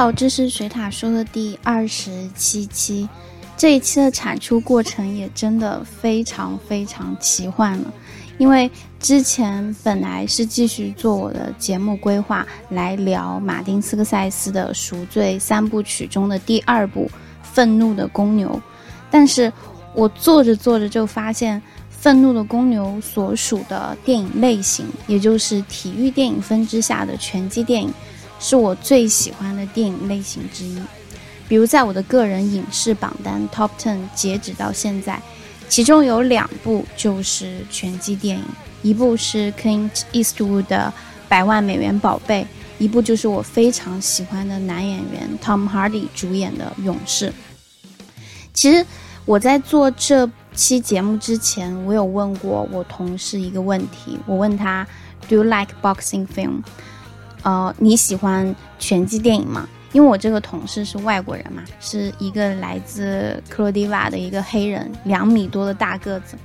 好，这是水塔说的第二十七期。这一期的产出过程也真的非常非常奇幻了，因为之前本来是继续做我的节目规划来聊马丁斯科塞斯的《赎罪三部曲》中的第二部《愤怒的公牛》，但是我做着做着就发现，《愤怒的公牛》所属的电影类型，也就是体育电影分支下的拳击电影。是我最喜欢的电影类型之一，比如在我的个人影视榜单 Top Ten 截止到现在，其中有两部就是拳击电影，一部是 Clint Eastwood 的《百万美元宝贝》，一部就是我非常喜欢的男演员 Tom Hardy 主演的《勇士》。其实我在做这期节目之前，我有问过我同事一个问题，我问他 Do you like boxing film？呃，你喜欢拳击电影吗？因为我这个同事是外国人嘛，是一个来自克罗地亚的一个黑人，两米多的大个子。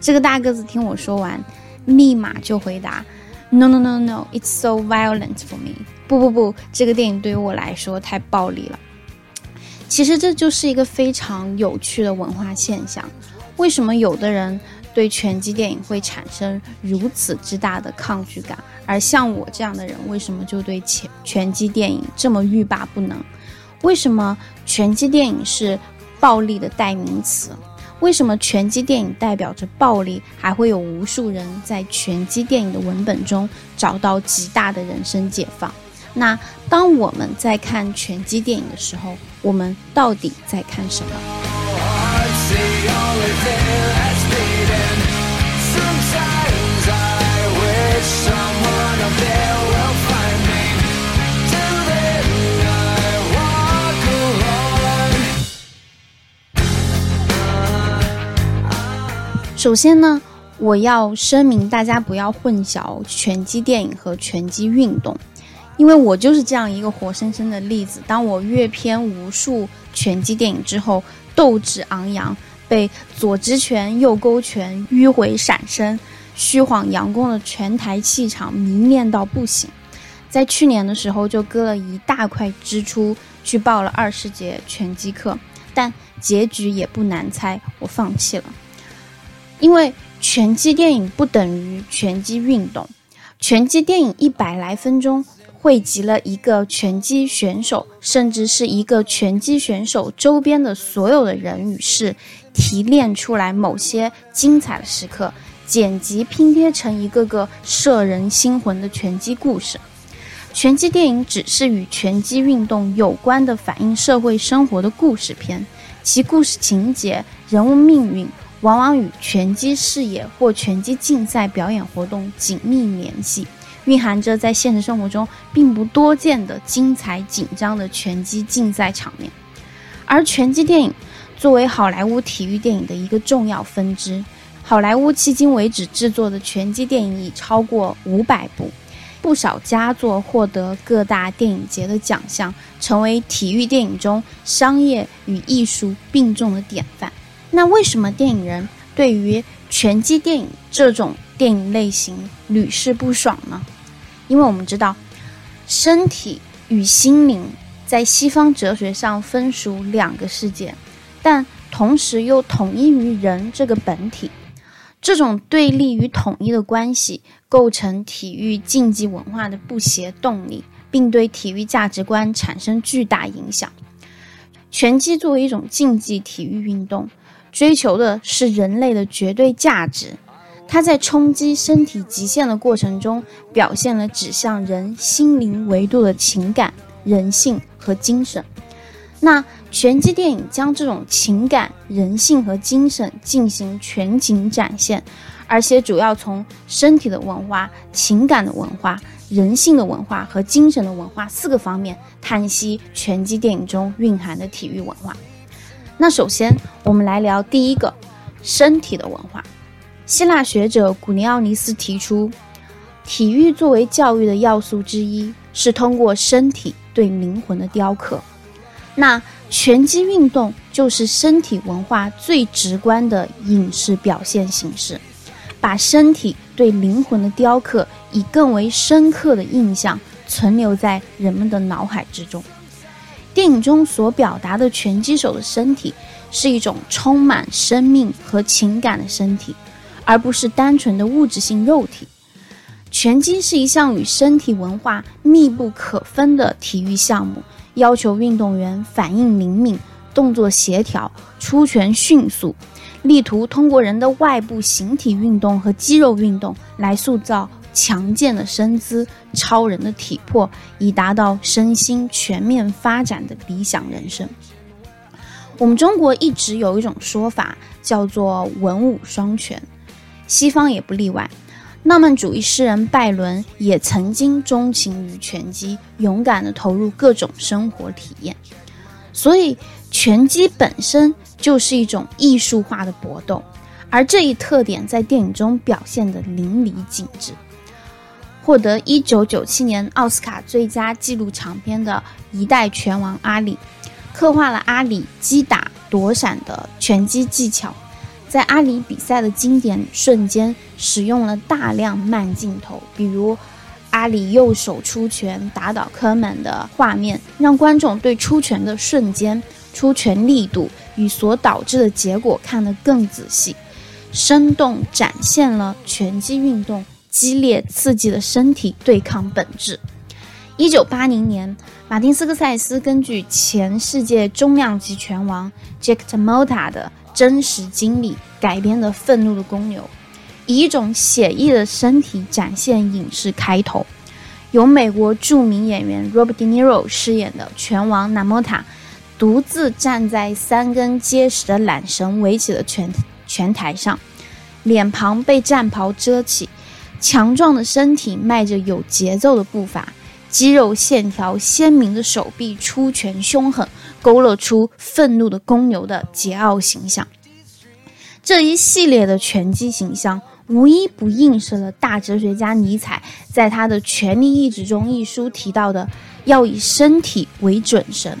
这个大个子听我说完，立马就回答：No no no no，it's so violent for me。不不不，这个电影对于我来说太暴力了。其实这就是一个非常有趣的文化现象。为什么有的人对拳击电影会产生如此之大的抗拒感？而像我这样的人，为什么就对拳拳击电影这么欲罢不能？为什么拳击电影是暴力的代名词？为什么拳击电影代表着暴力？还会有无数人在拳击电影的文本中找到极大的人生解放？那当我们在看拳击电影的时候，我们到底在看什么？首先呢，我要声明大家不要混淆拳击电影和拳击运动，因为我就是这样一个活生生的例子。当我阅片无数拳击电影之后，斗志昂扬，被左直拳、右勾拳迂回闪身、虚晃佯攻的拳台气场迷恋到不行。在去年的时候，就割了一大块支出去报了二十节拳击课，但结局也不难猜，我放弃了。因为拳击电影不等于拳击运动，拳击电影一百来分钟汇集了一个拳击选手，甚至是一个拳击选手周边的所有的人与事，提炼出来某些精彩的时刻，剪辑拼贴成一个个摄人心魂的拳击故事。拳击电影只是与拳击运动有关的反映社会生活的故事片，其故事情节、人物命运。往往与拳击事业或拳击竞赛表演活动紧密联系，蕴含着在现实生活中并不多见的精彩紧张的拳击竞赛场面。而拳击电影作为好莱坞体育电影的一个重要分支，好莱坞迄今为止制作的拳击电影已超过五百部，不少佳作获得各大电影节的奖项，成为体育电影中商业与艺术并重的典范。那为什么电影人对于拳击电影这种电影类型屡试不爽呢？因为我们知道，身体与心灵在西方哲学上分属两个世界，但同时又统一于人这个本体。这种对立与统一的关系，构成体育竞技文化的不协动力，并对体育价值观产生巨大影响。拳击作为一种竞技体育运动。追求的是人类的绝对价值，它在冲击身体极限的过程中，表现了指向人心灵维度的情感、人性和精神。那拳击电影将这种情感、人性和精神进行全景展现，而且主要从身体的文化、情感的文化、人性的文化和精神的文化四个方面探析拳击电影中蕴含的体育文化。那首先，我们来聊第一个，身体的文化。希腊学者古尼奥尼斯提出，体育作为教育的要素之一，是通过身体对灵魂的雕刻。那拳击运动就是身体文化最直观的影视表现形式，把身体对灵魂的雕刻，以更为深刻的印象存留在人们的脑海之中。电影中所表达的拳击手的身体是一种充满生命和情感的身体，而不是单纯的物质性肉体。拳击是一项与身体文化密不可分的体育项目，要求运动员反应灵敏、动作协调、出拳迅速，力图通过人的外部形体运动和肌肉运动来塑造强健的身姿、超人的体魄，以达到身心全面发展的理想人生。我们中国一直有一种说法叫做“文武双全”，西方也不例外。浪漫主义诗人拜伦也曾经钟情于拳击，勇敢地投入各种生活体验。所以，拳击本身就是一种艺术化的搏斗，而这一特点在电影中表现得淋漓尽致。获得1997年奥斯卡最佳纪录长片的《一代拳王阿里》，刻画了阿里击打躲闪的拳击技巧。在阿里比赛的经典瞬间，使用了大量慢镜头，比如阿里右手出拳打倒科曼的画面，让观众对出拳的瞬间、出拳力度与所导致的结果看得更仔细，生动展现了拳击运动激烈刺激的身体对抗本质。一九八零年，马丁斯科塞斯根据前世界重量级拳王 Jack LaMotta 的。真实经历改编的《愤怒的公牛》，以一种写意的身体展现影视开头，由美国著名演员 Robert De Niro 饰演的拳王 Namota，独自站在三根结实的缆绳围起的拳拳台上，脸庞被战袍遮起，强壮的身体迈着有节奏的步伐，肌肉线条鲜明的手臂出拳凶狠。勾勒出愤怒的公牛的桀骜形象，这一系列的拳击形象无一不映射了大哲学家尼采在他的《权力意志》中一书提到的要以身体为准绳，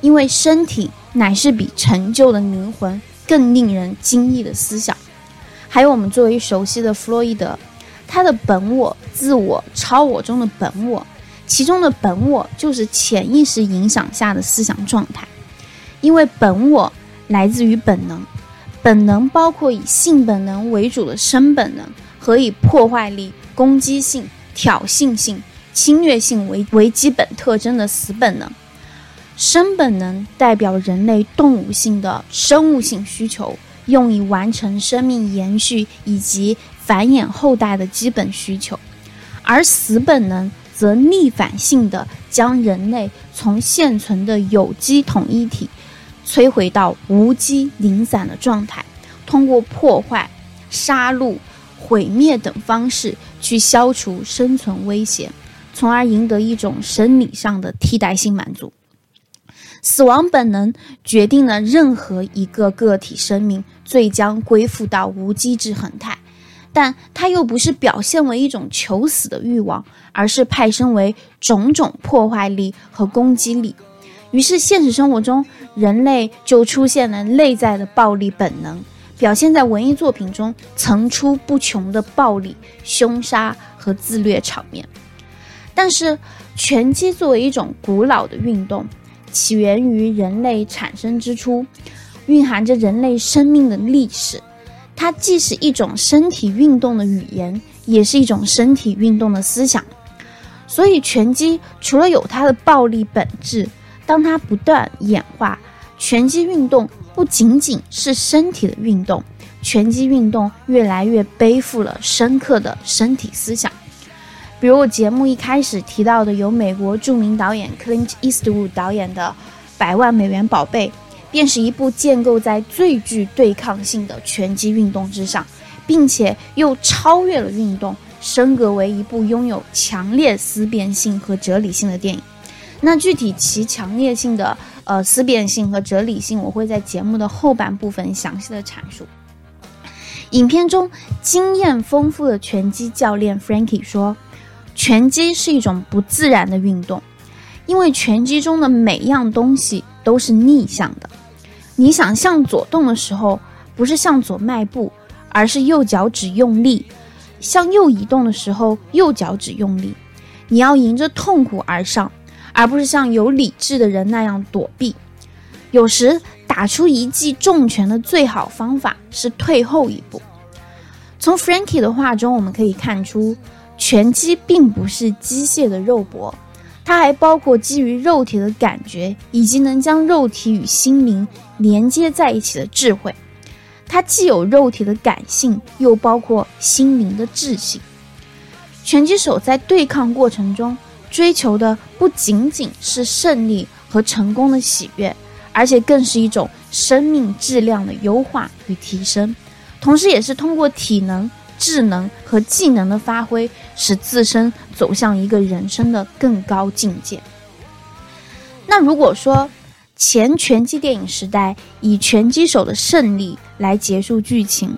因为身体乃是比成就的灵魂更令人惊异的思想。还有我们最为熟悉的弗洛伊德，他的本我、自我、超我中的本我。其中的本我就是潜意识影响下的思想状态，因为本我来自于本能，本能包括以性本能为主的生本能和以破坏力、攻击性、挑衅性、侵略性为为基本特征的死本能。生本能代表人类动物性的生物性需求，用以完成生命延续以及繁衍后代的基本需求，而死本能。则逆反性的将人类从现存的有机统一体摧毁到无机零散的状态，通过破坏、杀戮、毁灭等方式去消除生存威胁，从而赢得一种生理上的替代性满足。死亡本能决定了任何一个个体生命最将归附到无机质恒态。但它又不是表现为一种求死的欲望，而是派生为种种破坏力和攻击力。于是，现实生活中人类就出现了内在的暴力本能，表现在文艺作品中层出不穷的暴力、凶杀和自虐场面。但是，拳击作为一种古老的运动，起源于人类产生之初，蕴含着人类生命的历史。它既是一种身体运动的语言，也是一种身体运动的思想。所以，拳击除了有它的暴力本质，当它不断演化，拳击运动不仅仅是身体的运动，拳击运动越来越背负了深刻的身体思想。比如我节目一开始提到的，由美国著名导演 Clint Eastwood 导演的《百万美元宝贝》。便是一部建构在最具对抗性的拳击运动之上，并且又超越了运动，升格为一部拥有强烈思辨性和哲理性的电影。那具体其强烈性的呃思辨性和哲理性，我会在节目的后半部分详细的阐述。影片中经验丰富的拳击教练 Frankie 说：“拳击是一种不自然的运动，因为拳击中的每样东西都是逆向的。”你想向左动的时候，不是向左迈步，而是右脚趾用力；向右移动的时候，右脚趾用力。你要迎着痛苦而上，而不是像有理智的人那样躲避。有时打出一记重拳的最好方法是退后一步。从 Frankie 的话中，我们可以看出，拳击并不是机械的肉搏，它还包括基于肉体的感觉，以及能将肉体与心灵连接在一起的智慧。它既有肉体的感性，又包括心灵的智性。拳击手在对抗过程中追求的不仅仅是胜利和成功的喜悦，而且更是一种生命质量的优化与提升，同时也是通过体能、智能和技能的发挥，使自身走向一个人生的更高境界。那如果说，前拳击电影时代以拳击手的胜利来结束剧情，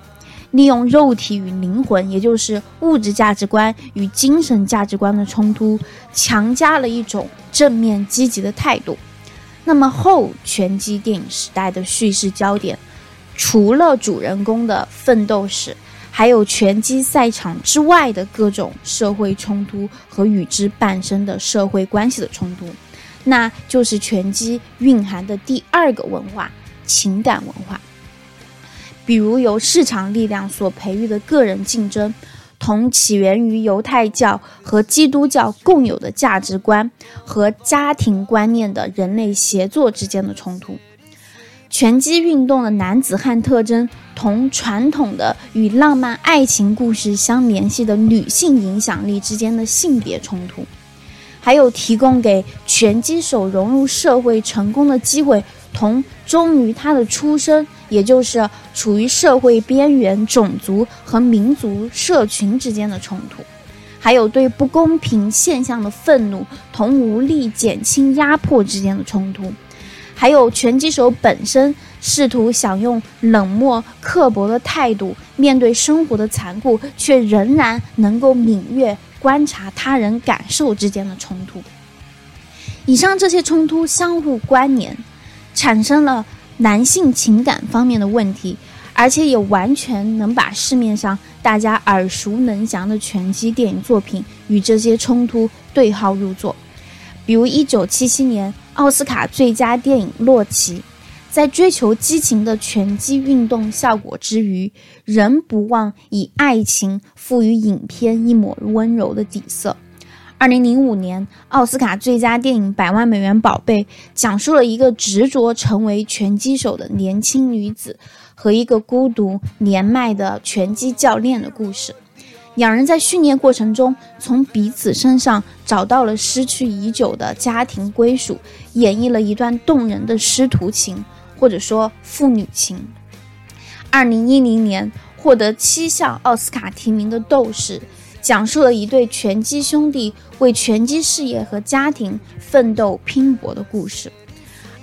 利用肉体与灵魂，也就是物质价值观与精神价值观的冲突，强加了一种正面积极的态度。那么后拳击电影时代的叙事焦点，除了主人公的奋斗史，还有拳击赛场之外的各种社会冲突和与之伴生的社会关系的冲突。那就是拳击蕴含的第二个文化——情感文化。比如由市场力量所培育的个人竞争，同起源于犹太教和基督教共有的价值观和家庭观念的人类协作之间的冲突；拳击运动的男子汉特征，同传统的与浪漫爱情故事相联系的女性影响力之间的性别冲突。还有提供给拳击手融入社会成功的机会，同忠于他的出身，也就是处于社会边缘种族和民族社群之间的冲突；还有对不公平现象的愤怒，同无力减轻压迫之间的冲突；还有拳击手本身试图想用冷漠刻薄的态度面对生活的残酷，却仍然能够敏锐。观察他人感受之间的冲突，以上这些冲突相互关联，产生了男性情感方面的问题，而且也完全能把市面上大家耳熟能详的拳击电影作品与这些冲突对号入座。比如1977年奥斯卡最佳电影《洛奇》。在追求激情的拳击运动效果之余，仍不忘以爱情赋予影片一抹温柔的底色。二零零五年奥斯卡最佳电影《百万美元宝贝》讲述了一个执着成为拳击手的年轻女子和一个孤独年迈的拳击教练的故事。两人在训练过程中，从彼此身上找到了失去已久的家庭归属，演绎了一段动人的师徒情。或者说父女情。二零一零年获得七项奥斯卡提名的《斗士》，讲述了一对拳击兄弟为拳击事业和家庭奋斗拼搏的故事。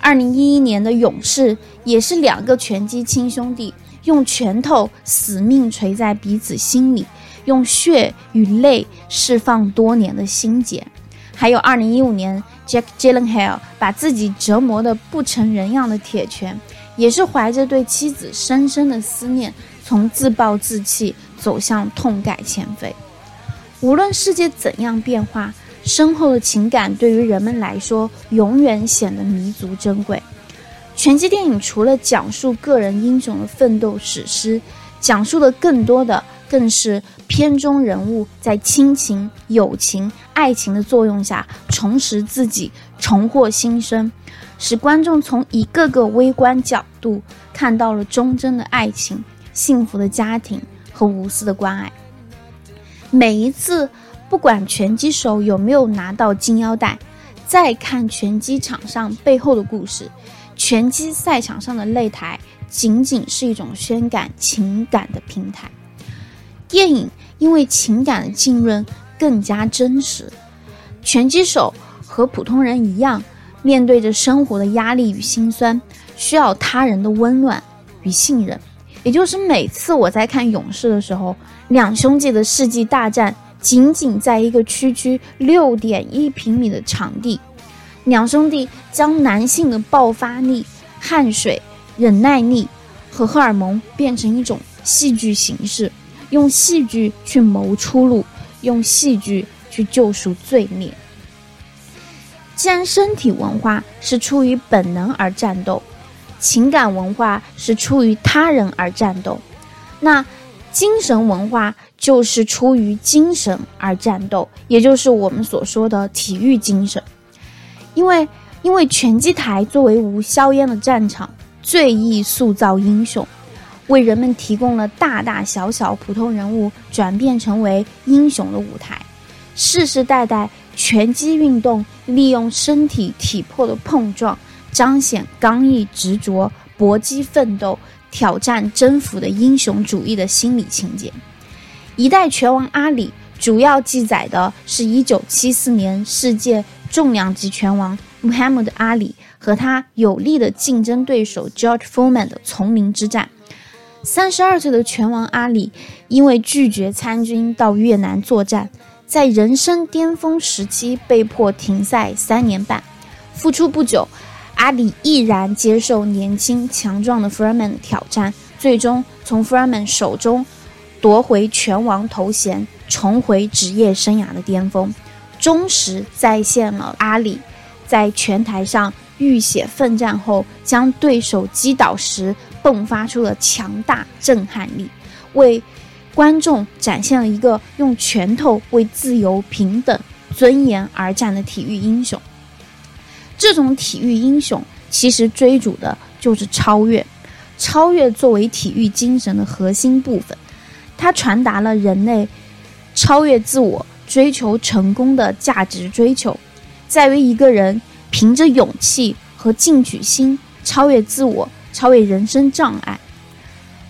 二零一一年的《勇士》也是两个拳击亲兄弟用拳头死命锤在彼此心里，用血与泪释放多年的心结。还有二零一五年。Jack Gyllenhaal 把自己折磨得不成人样的铁拳，也是怀着对妻子深深的思念，从自暴自弃走向痛改前非。无论世界怎样变化，深厚的情感对于人们来说永远显得弥足珍贵。拳击电影除了讲述个人英雄的奋斗史诗，讲述的更多的。更是片中人物在亲情、友情、爱情的作用下重拾自己、重获新生，使观众从一个个微观角度看到了忠贞的爱情、幸福的家庭和无私的关爱。每一次，不管拳击手有没有拿到金腰带，再看拳击场上背后的故事，拳击赛场上的擂台仅仅是一种宣感情感的平台。电影因为情感的浸润更加真实，拳击手和普通人一样，面对着生活的压力与心酸，需要他人的温暖与信任。也就是每次我在看《勇士》的时候，两兄弟的世纪大战仅仅在一个区区六点一平米的场地，两兄弟将男性的爆发力、汗水、忍耐力和荷尔蒙变成一种戏剧形式。用戏剧去谋出路，用戏剧去救赎罪孽。既然身体文化是出于本能而战斗，情感文化是出于他人而战斗，那精神文化就是出于精神而战斗，也就是我们所说的体育精神。因为，因为拳击台作为无硝烟的战场，最易塑造英雄，为人们提供了大大小小普通人物转变成为英雄的舞台，世世代代。拳击运动利用身体体魄的碰撞，彰显刚毅执着、搏击奋斗、挑战征服的英雄主义的心理情节。一代拳王阿里主要记载的是一九七四年世界重量级拳王 Muhammad 阿里和他有力的竞争对手 George Foreman 的丛林之战。三十二岁的拳王阿里因为拒绝参军到越南作战。在人生巅峰时期被迫停赛三年半，复出不久，阿里毅然接受年轻强壮的 Furman 挑战，最终从 Furman 手中夺回拳王头衔，重回职业生涯的巅峰，忠实再现了阿里在拳台上浴血奋战后将对手击倒时迸发出了强大震撼力，为。观众展现了一个用拳头为自由、平等、尊严而战的体育英雄。这种体育英雄其实追逐的就是超越，超越作为体育精神的核心部分，它传达了人类超越自我、追求成功的价值追求，在于一个人凭着勇气和进取心超越自我，超越人生障碍。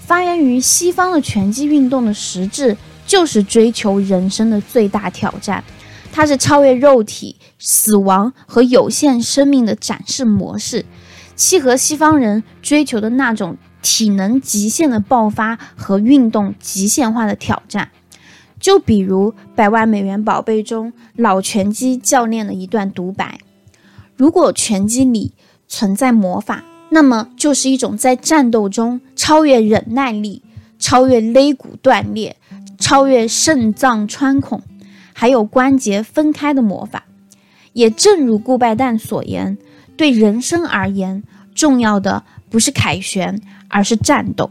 发源于西方的拳击运动的实质就是追求人生的最大挑战，它是超越肉体、死亡和有限生命的展示模式，契合西方人追求的那种体能极限的爆发和运动极限化的挑战。就比如《百万美元宝贝》中老拳击教练的一段独白：“如果拳击里存在魔法。”那么就是一种在战斗中超越忍耐力、超越肋骨断裂、超越肾脏穿孔，还有关节分开的魔法。也正如顾拜旦所言，对人生而言，重要的不是凯旋，而是战斗。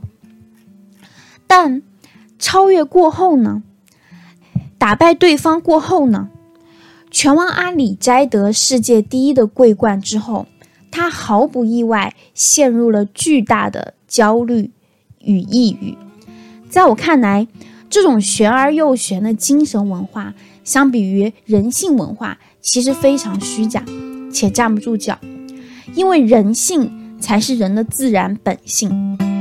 但超越过后呢？打败对方过后呢？拳王阿里摘得世界第一的桂冠之后。他毫不意外陷入了巨大的焦虑与抑郁。在我看来，这种玄而又玄的精神文化，相比于人性文化，其实非常虚假且站不住脚，因为人性才是人的自然本性。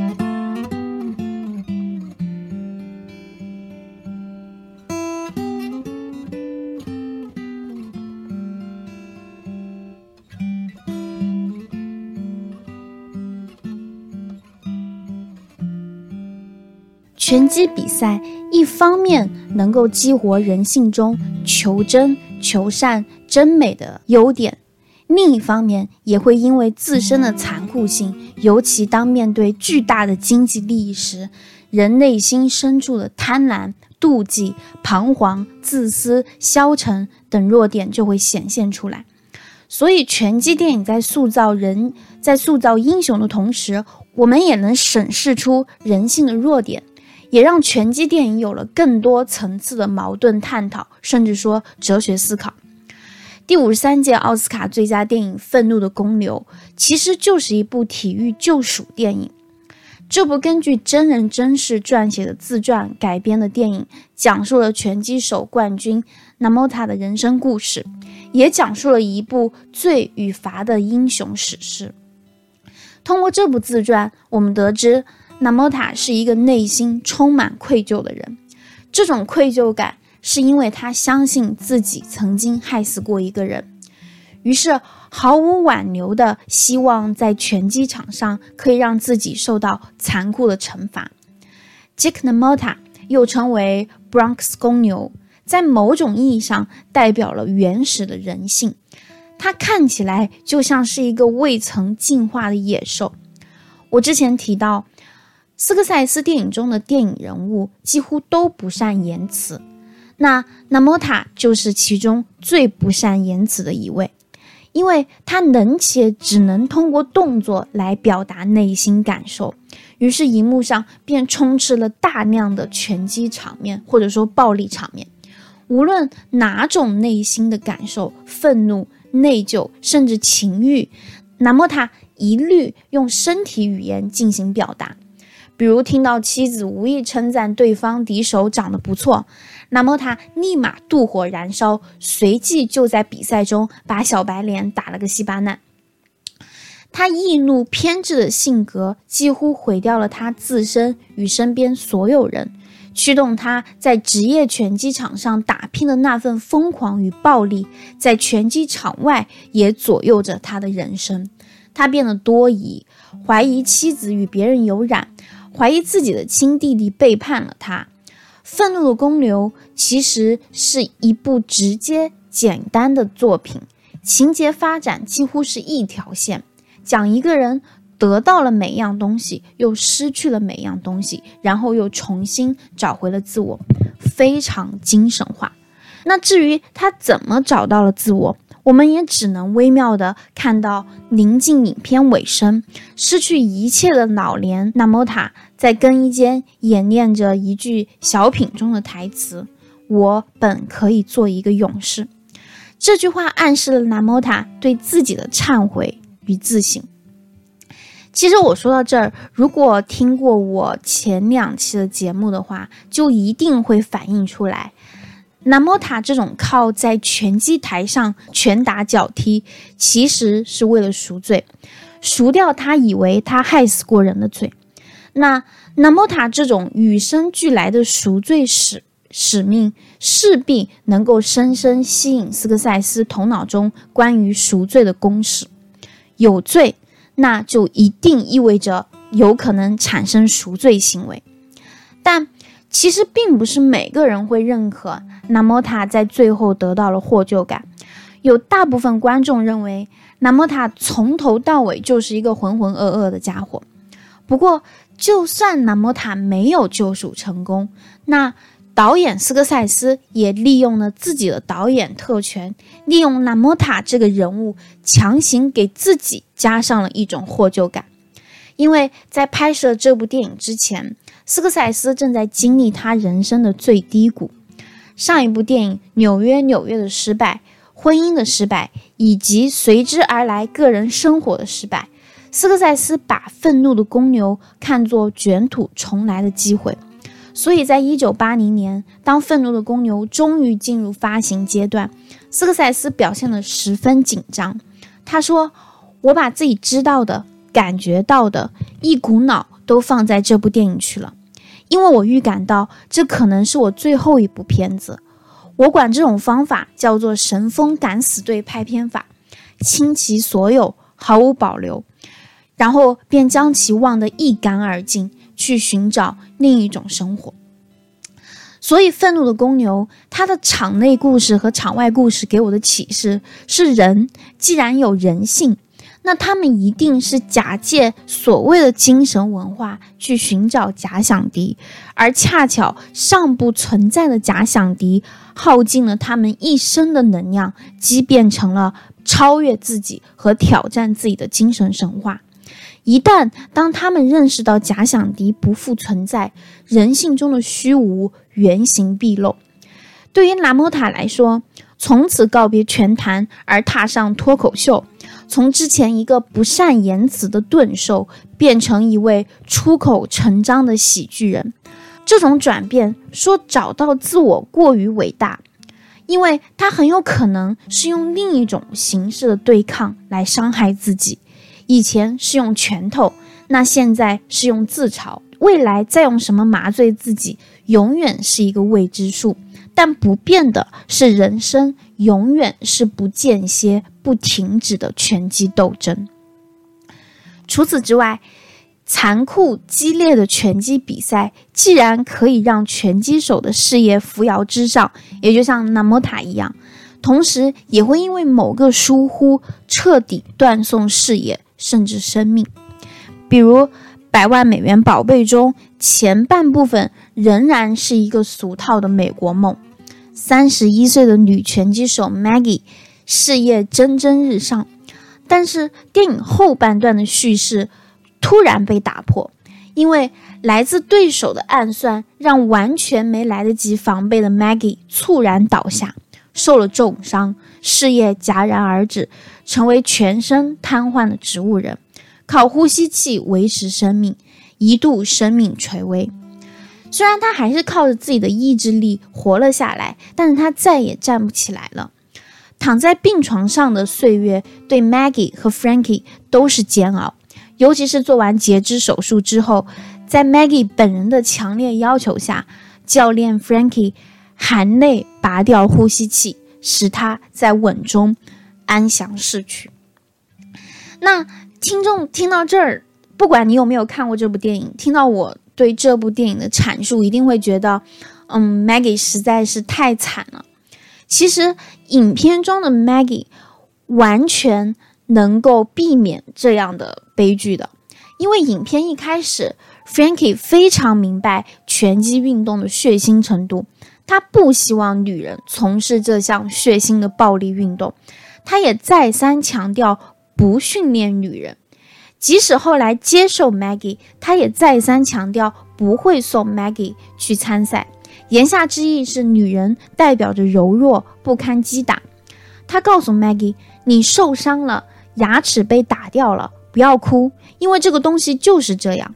拳击比赛一方面能够激活人性中求真、求善、真美的优点，另一方面也会因为自身的残酷性，尤其当面对巨大的经济利益时，人内心深处的贪婪、妒忌、彷徨、自私、消沉等弱点就会显现出来。所以，拳击电影在塑造人、在塑造英雄的同时，我们也能审视出人性的弱点。也让拳击电影有了更多层次的矛盾探讨，甚至说哲学思考。第五十三届奥斯卡最佳电影《愤怒的公牛》其实就是一部体育救赎电影。这部根据真人真事撰写的自传改编的电影，讲述了拳击手冠军 Namota 的人生故事，也讲述了一部罪与罚的英雄史诗。通过这部自传，我们得知。纳莫塔是一个内心充满愧疚的人，这种愧疚感是因为他相信自己曾经害死过一个人，于是毫无挽留的希望在拳击场上可以让自己受到残酷的惩罚。Jack Namota 又称为 Bronx 公牛，在某种意义上代表了原始的人性，他看起来就像是一个未曾进化的野兽。我之前提到。斯科塞斯电影中的电影人物几乎都不善言辞，那纳莫塔就是其中最不善言辞的一位。因为他能且只能通过动作来表达内心感受。于是，荧幕上便充斥了大量的拳击场面，或者说暴力场面。无论哪种内心的感受，愤怒、内疚，甚至情欲，那么他一律用身体语言进行表达。比如，听到妻子无意称赞对方敌手长得不错，那么他立马妒火燃烧，随即就在比赛中把小白脸打了个稀巴烂。他易怒偏执的性格几乎毁掉了他自身与身边所有人，驱动他在职业拳击场上打拼的那份疯狂与暴力，在拳击场外也左右着他的人生。他变得多疑，怀疑妻子与别人有染，怀疑自己的亲弟弟背叛了他。愤怒的公牛其实是一部直接简单的作品，情节发展几乎是一条线。讲一个人得到了每样东西，又失去了每样东西，然后又重新找回了自我，非常精神化。那至于他怎么找到了自我，我们也只能微妙的看到，临近影片尾声，失去一切的老年纳莫塔在更衣间演练着一句小品中的台词：“我本可以做一个勇士。”这句话暗示了纳莫塔对自己的忏悔。与自省。其实我说到这儿，如果听过我前两期的节目的话，就一定会反映出来。南莫塔这种靠在拳击台上拳打脚踢，其实是为了赎罪，赎掉他以为他害死过人的罪。那那莫塔这种与生俱来的赎罪使使命，势必能够深深吸引斯科塞斯头脑中关于赎罪的公式。有罪，那就一定意味着有可能产生赎罪行为。但其实并不是每个人会认可纳莫塔在最后得到了获救感。有大部分观众认为纳莫塔从头到尾就是一个浑浑噩噩的家伙。不过，就算纳莫塔没有救赎成功，那。导演斯科塞斯也利用了自己的导演特权，利用纳莫塔这个人物，强行给自己加上了一种获救感。因为在拍摄这部电影之前，斯科塞斯正在经历他人生的最低谷。上一部电影《纽约纽约》的失败、婚姻的失败，以及随之而来个人生活的失败，斯科塞斯把愤怒的公牛看作卷土重来的机会。所以在一九八零年，当《愤怒的公牛》终于进入发行阶段，斯科塞斯表现得十分紧张。他说：“我把自己知道的、感觉到的一股脑都放在这部电影去了，因为我预感到这可能是我最后一部片子。我管这种方法叫做‘神风敢死队’拍片法，倾其所有，毫无保留，然后便将其忘得一干二净。”去寻找另一种生活，所以愤怒的公牛，它的场内故事和场外故事给我的启示是：人既然有人性，那他们一定是假借所谓的精神文化去寻找假想敌，而恰巧尚不存在的假想敌耗尽了他们一生的能量，积变成了超越自己和挑战自己的精神神话。一旦当他们认识到假想敌不复存在，人性中的虚无原形毕露。对于拉莫塔来说，从此告别拳坛而踏上脱口秀，从之前一个不善言辞的钝兽变成一位出口成章的喜剧人，这种转变说找到自我过于伟大，因为他很有可能是用另一种形式的对抗来伤害自己。以前是用拳头，那现在是用自嘲，未来再用什么麻醉自己，永远是一个未知数。但不变的是，人生永远是不间歇、不停止的拳击斗争。除此之外，残酷激烈的拳击比赛，既然可以让拳击手的事业扶摇直上，也就像纳摩塔一样，同时也会因为某个疏忽，彻底断送事业。甚至生命，比如《百万美元宝贝》中前半部分仍然是一个俗套的美国梦。三十一岁的女拳击手 Maggie 事业蒸蒸日上。但是电影后半段的叙事突然被打破，因为来自对手的暗算让完全没来得及防备的 Maggie 猝然倒下，受了重伤，事业戛然而止，成为全身瘫痪的植物人，靠呼吸器维持生命，一度生命垂危。虽然他还是靠着自己的意志力活了下来，但是他再也站不起来了。躺在病床上的岁月，对 Maggie 和 Frankie 都是煎熬。尤其是做完截肢手术之后，在 Maggie 本人的强烈要求下，教练 Frankie 含泪拔掉呼吸器，使他在稳中安详逝去。那听众听到这儿，不管你有没有看过这部电影，听到我。对这部电影的阐述，一定会觉得，嗯，Maggie 实在是太惨了。其实，影片中的 Maggie 完全能够避免这样的悲剧的，因为影片一开始，Frankie 非常明白拳击运动的血腥程度，他不希望女人从事这项血腥的暴力运动，他也再三强调不训练女人。即使后来接受 Maggie，他也再三强调不会送 Maggie 去参赛。言下之意是，女人代表着柔弱，不堪击打。他告诉 Maggie：“ 你受伤了，牙齿被打掉了，不要哭，因为这个东西就是这样。”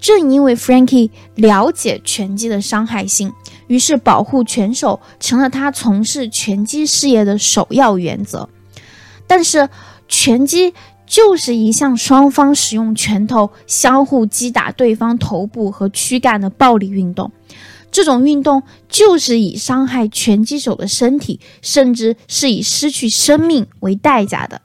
正因为 Frankie 了解拳击的伤害性，于是保护拳手成了他从事拳击事业的首要原则。但是拳击。就是一项双方使用拳头相互击打对方头部和躯干的暴力运动。这种运动就是以伤害拳击手的身体，甚至是以失去生命为代价的。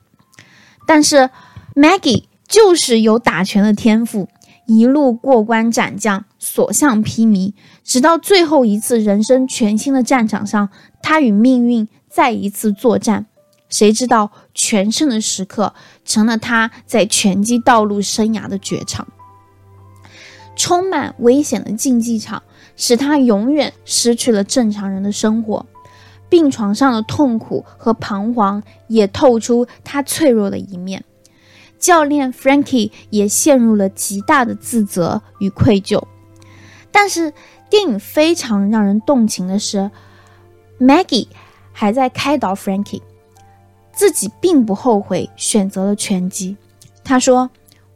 但是，Maggie 就是有打拳的天赋，一路过关斩将，所向披靡，直到最后一次人生全新的战场上，他与命运再一次作战。谁知道全胜的时刻成了他在拳击道路生涯的绝唱。充满危险的竞技场使他永远失去了正常人的生活，病床上的痛苦和彷徨也透出他脆弱的一面。教练 Frankie 也陷入了极大的自责与愧疚。但是电影非常让人动情的是，Maggie 还在开导 Frankie。自己并不后悔选择了拳击。他说：“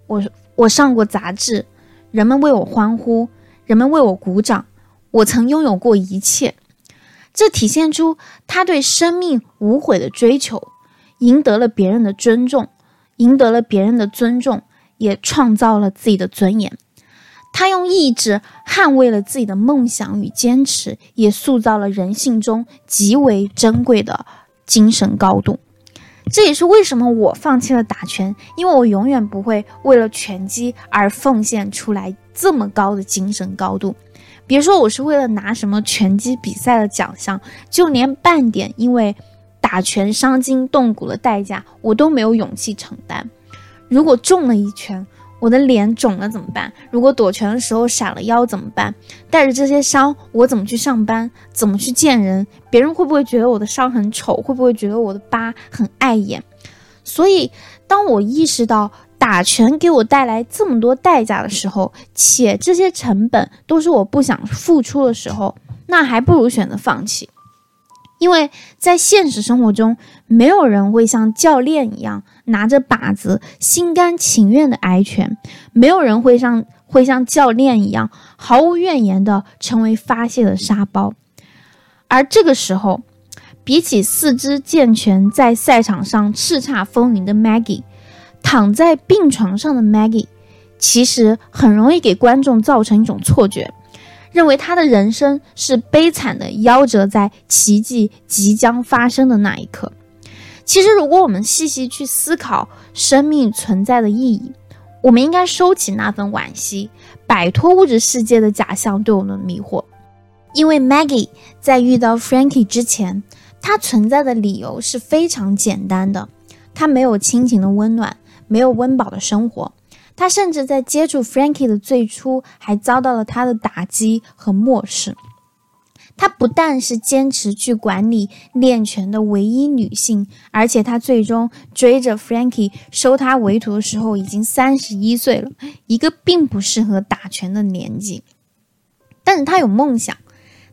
我我上过杂志，人们为我欢呼，人们为我鼓掌，我曾拥有过一切。”这体现出他对生命无悔的追求，赢得了别人的尊重，赢得了别人的尊重，也创造了自己的尊严。他用意志捍卫了自己的梦想与坚持，也塑造了人性中极为珍贵的精神高度。这也是为什么我放弃了打拳，因为我永远不会为了拳击而奉献出来这么高的精神高度。别说我是为了拿什么拳击比赛的奖项，就连半点因为打拳伤筋动骨的代价，我都没有勇气承担。如果中了一拳，我的脸肿了怎么办？如果躲拳的时候闪了腰怎么办？带着这些伤，我怎么去上班？怎么去见人？别人会不会觉得我的伤很丑？会不会觉得我的疤很碍眼？所以，当我意识到打拳给我带来这么多代价的时候，且这些成本都是我不想付出的时候，那还不如选择放弃。因为在现实生活中，没有人会像教练一样拿着靶子心甘情愿的挨拳，没有人会像会像教练一样毫无怨言的成为发泄的沙包。而这个时候，比起四肢健全在赛场上叱咤风云的 Maggie，躺在病床上的 Maggie，其实很容易给观众造成一种错觉。认为他的人生是悲惨的，夭折在奇迹即将发生的那一刻。其实，如果我们细细去思考生命存在的意义，我们应该收起那份惋惜，摆脱物质世界的假象对我们的迷惑。因为 Maggie 在遇到 Frankie 之前，他存在的理由是非常简单的：他没有亲情的温暖，没有温饱的生活。他甚至在接触 Frankie 的最初，还遭到了他的打击和漠视。她不但是坚持去管理练拳的唯一女性，而且她最终追着 Frankie 收她为徒的时候，已经三十一岁了，一个并不适合打拳的年纪。但是她有梦想，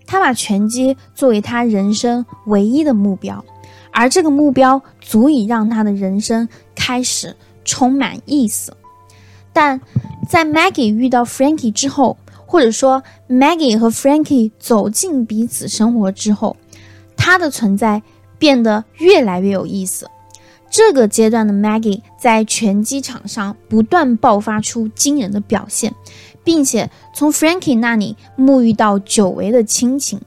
她把拳击作为她人生唯一的目标，而这个目标足以让她的人生开始充满意思。但在 Maggie 遇到 Frankie 之后，或者说，Maggie 和 Frankie 走进彼此生活之后，他的存在变得越来越有意思。这个阶段的 Maggie 在拳击场上不断爆发出惊人的表现，并且从 Frankie 那里沐浴到久违的亲情。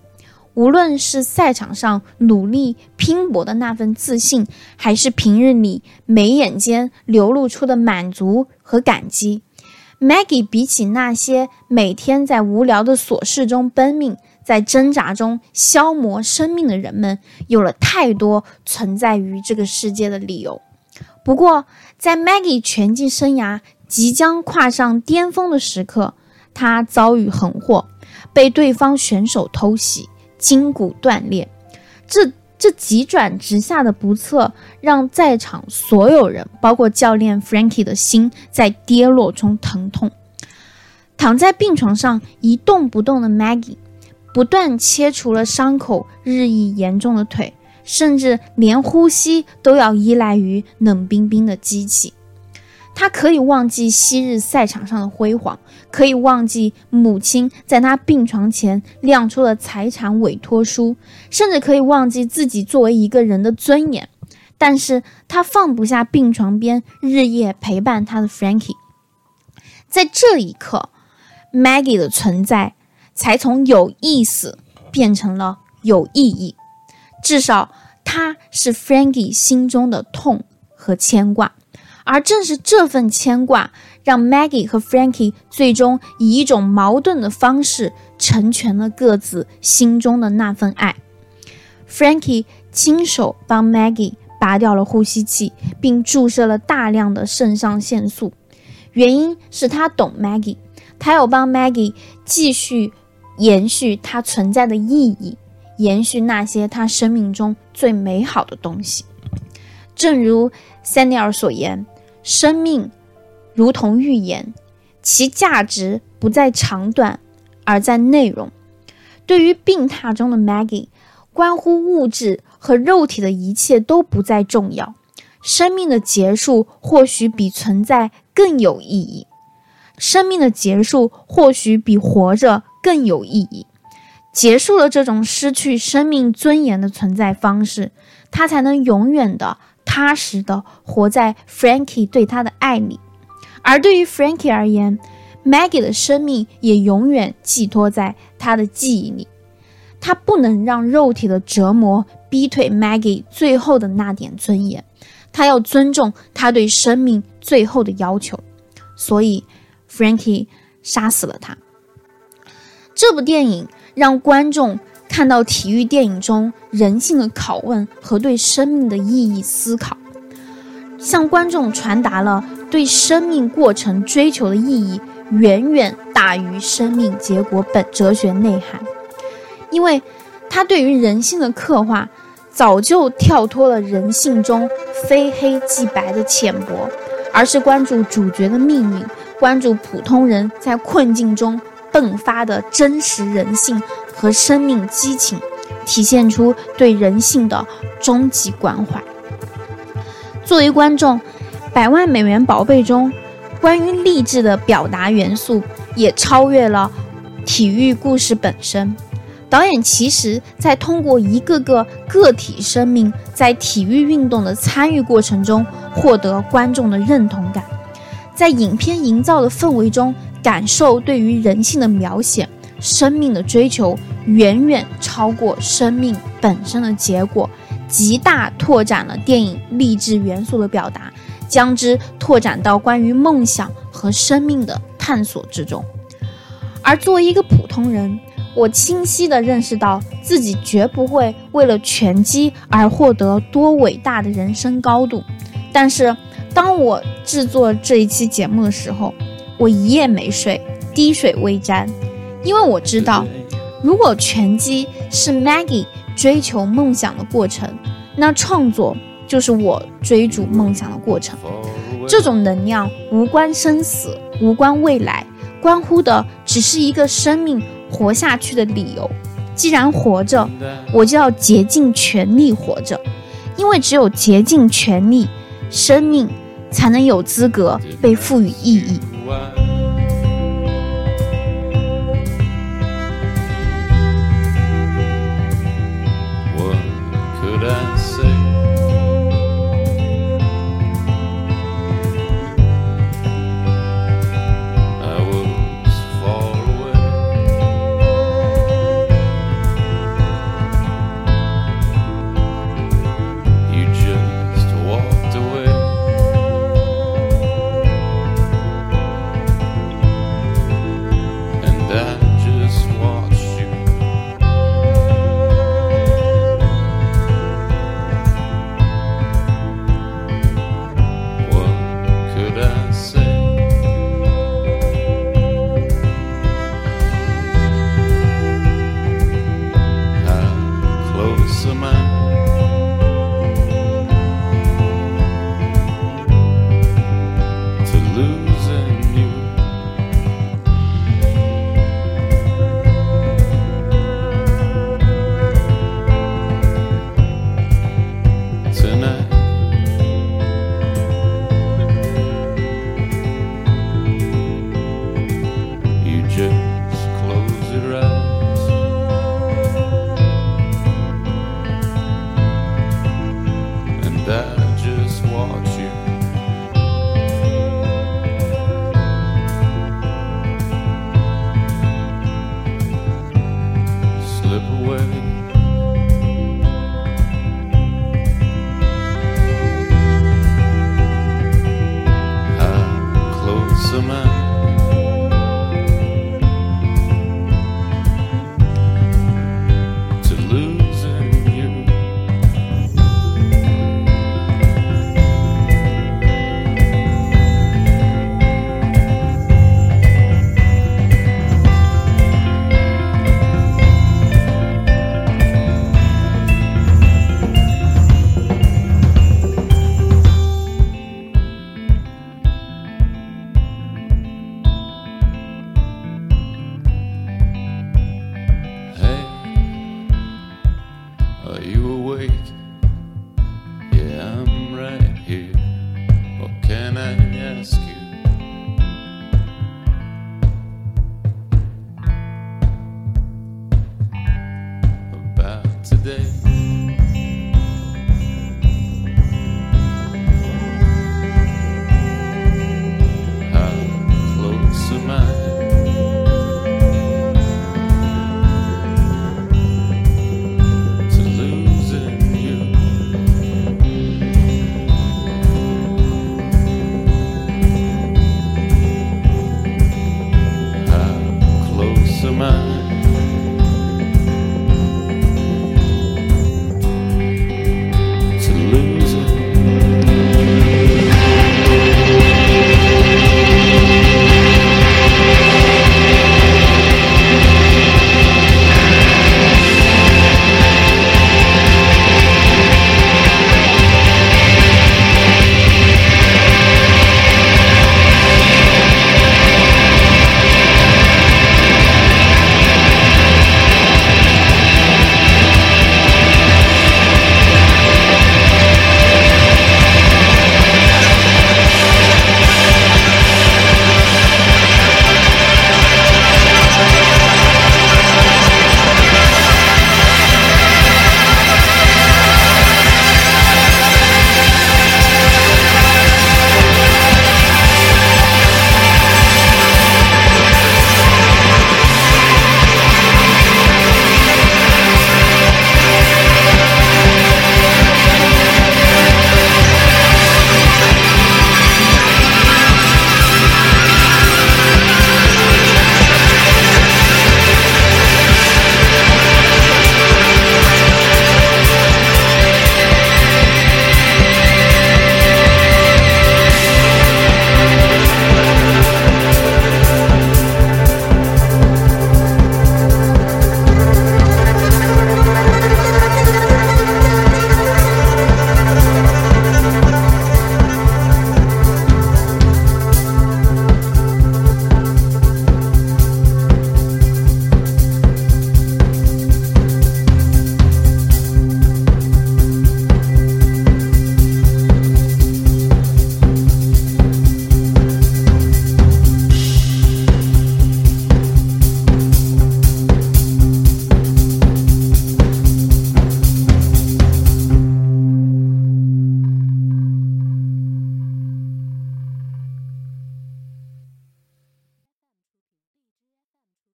无论是赛场上努力拼搏的那份自信，还是平日里眉眼间流露出的满足和感激。Maggie 比起那些每天在无聊的琐事中奔命、在挣扎中消磨生命的人们，有了太多存在于这个世界的理由。不过，在 Maggie 拳击生涯即将跨上巅峰的时刻，她遭遇横祸，被对方选手偷袭，筋骨断裂。这这急转直下的不测，让在场所有人，包括教练 Frankie 的心在跌落中疼痛。躺在病床上一动不动的 Maggie，不断切除了伤口日益严重的腿，甚至连呼吸都要依赖于冷冰冰的机器。他可以忘记昔日赛场上的辉煌，可以忘记母亲在他病床前亮出的财产委托书，甚至可以忘记自己作为一个人的尊严。但是他放不下病床边日夜陪伴他的 Frankie。在这一刻，Maggie 的存在才从有意思变成了有意义。至少，他是 Frankie 心中的痛和牵挂。而正是这份牵挂，让 Maggie 和 Frankie 最终以一种矛盾的方式成全了各自心中的那份爱。Frankie 亲手帮 Maggie 拔掉了呼吸器，并注射了大量的肾上腺素，原因是他懂 Maggie，他要帮 Maggie 继续延续他存在的意义，延续那些他生命中最美好的东西。正如塞尼尔所言。生命如同预言，其价值不在长短，而在内容。对于病榻中的 Maggie，关乎物质和肉体的一切都不再重要。生命的结束或许比存在更有意义，生命的结束或许比活着更有意义。结束了这种失去生命尊严的存在方式，他才能永远的。踏实的活在 Frankie 对他的爱里，而对于 Frankie 而言，Maggie 的生命也永远寄托在他的记忆里。他不能让肉体的折磨逼退 Maggie 最后的那点尊严，他要尊重他对生命最后的要求，所以 Frankie 杀死了他。这部电影让观众。看到体育电影中人性的拷问和对生命的意义思考，向观众传达了对生命过程追求的意义远远大于生命结果本哲学内涵，因为他对于人性的刻画早就跳脱了人性中非黑即白的浅薄，而是关注主角的命运，关注普通人在困境中迸发的真实人性。和生命激情，体现出对人性的终极关怀。作为观众，《百万美元宝贝》中关于励志的表达元素也超越了体育故事本身。导演其实在通过一个个个体生命在体育运动的参与过程中获得观众的认同感，在影片营造的氛围中感受对于人性的描写。生命的追求远远超过生命本身的结果，极大拓展了电影励志元素的表达，将之拓展到关于梦想和生命的探索之中。而作为一个普通人，我清晰地认识到自己绝不会为了拳击而获得多伟大的人生高度。但是，当我制作这一期节目的时候，我一夜没睡，滴水未沾。因为我知道，如果拳击是 Maggie 追求梦想的过程，那创作就是我追逐梦想的过程。这种能量无关生死，无关未来，关乎的只是一个生命活下去的理由。既然活着，我就要竭尽全力活着，因为只有竭尽全力，生命才能有资格被赋予意义。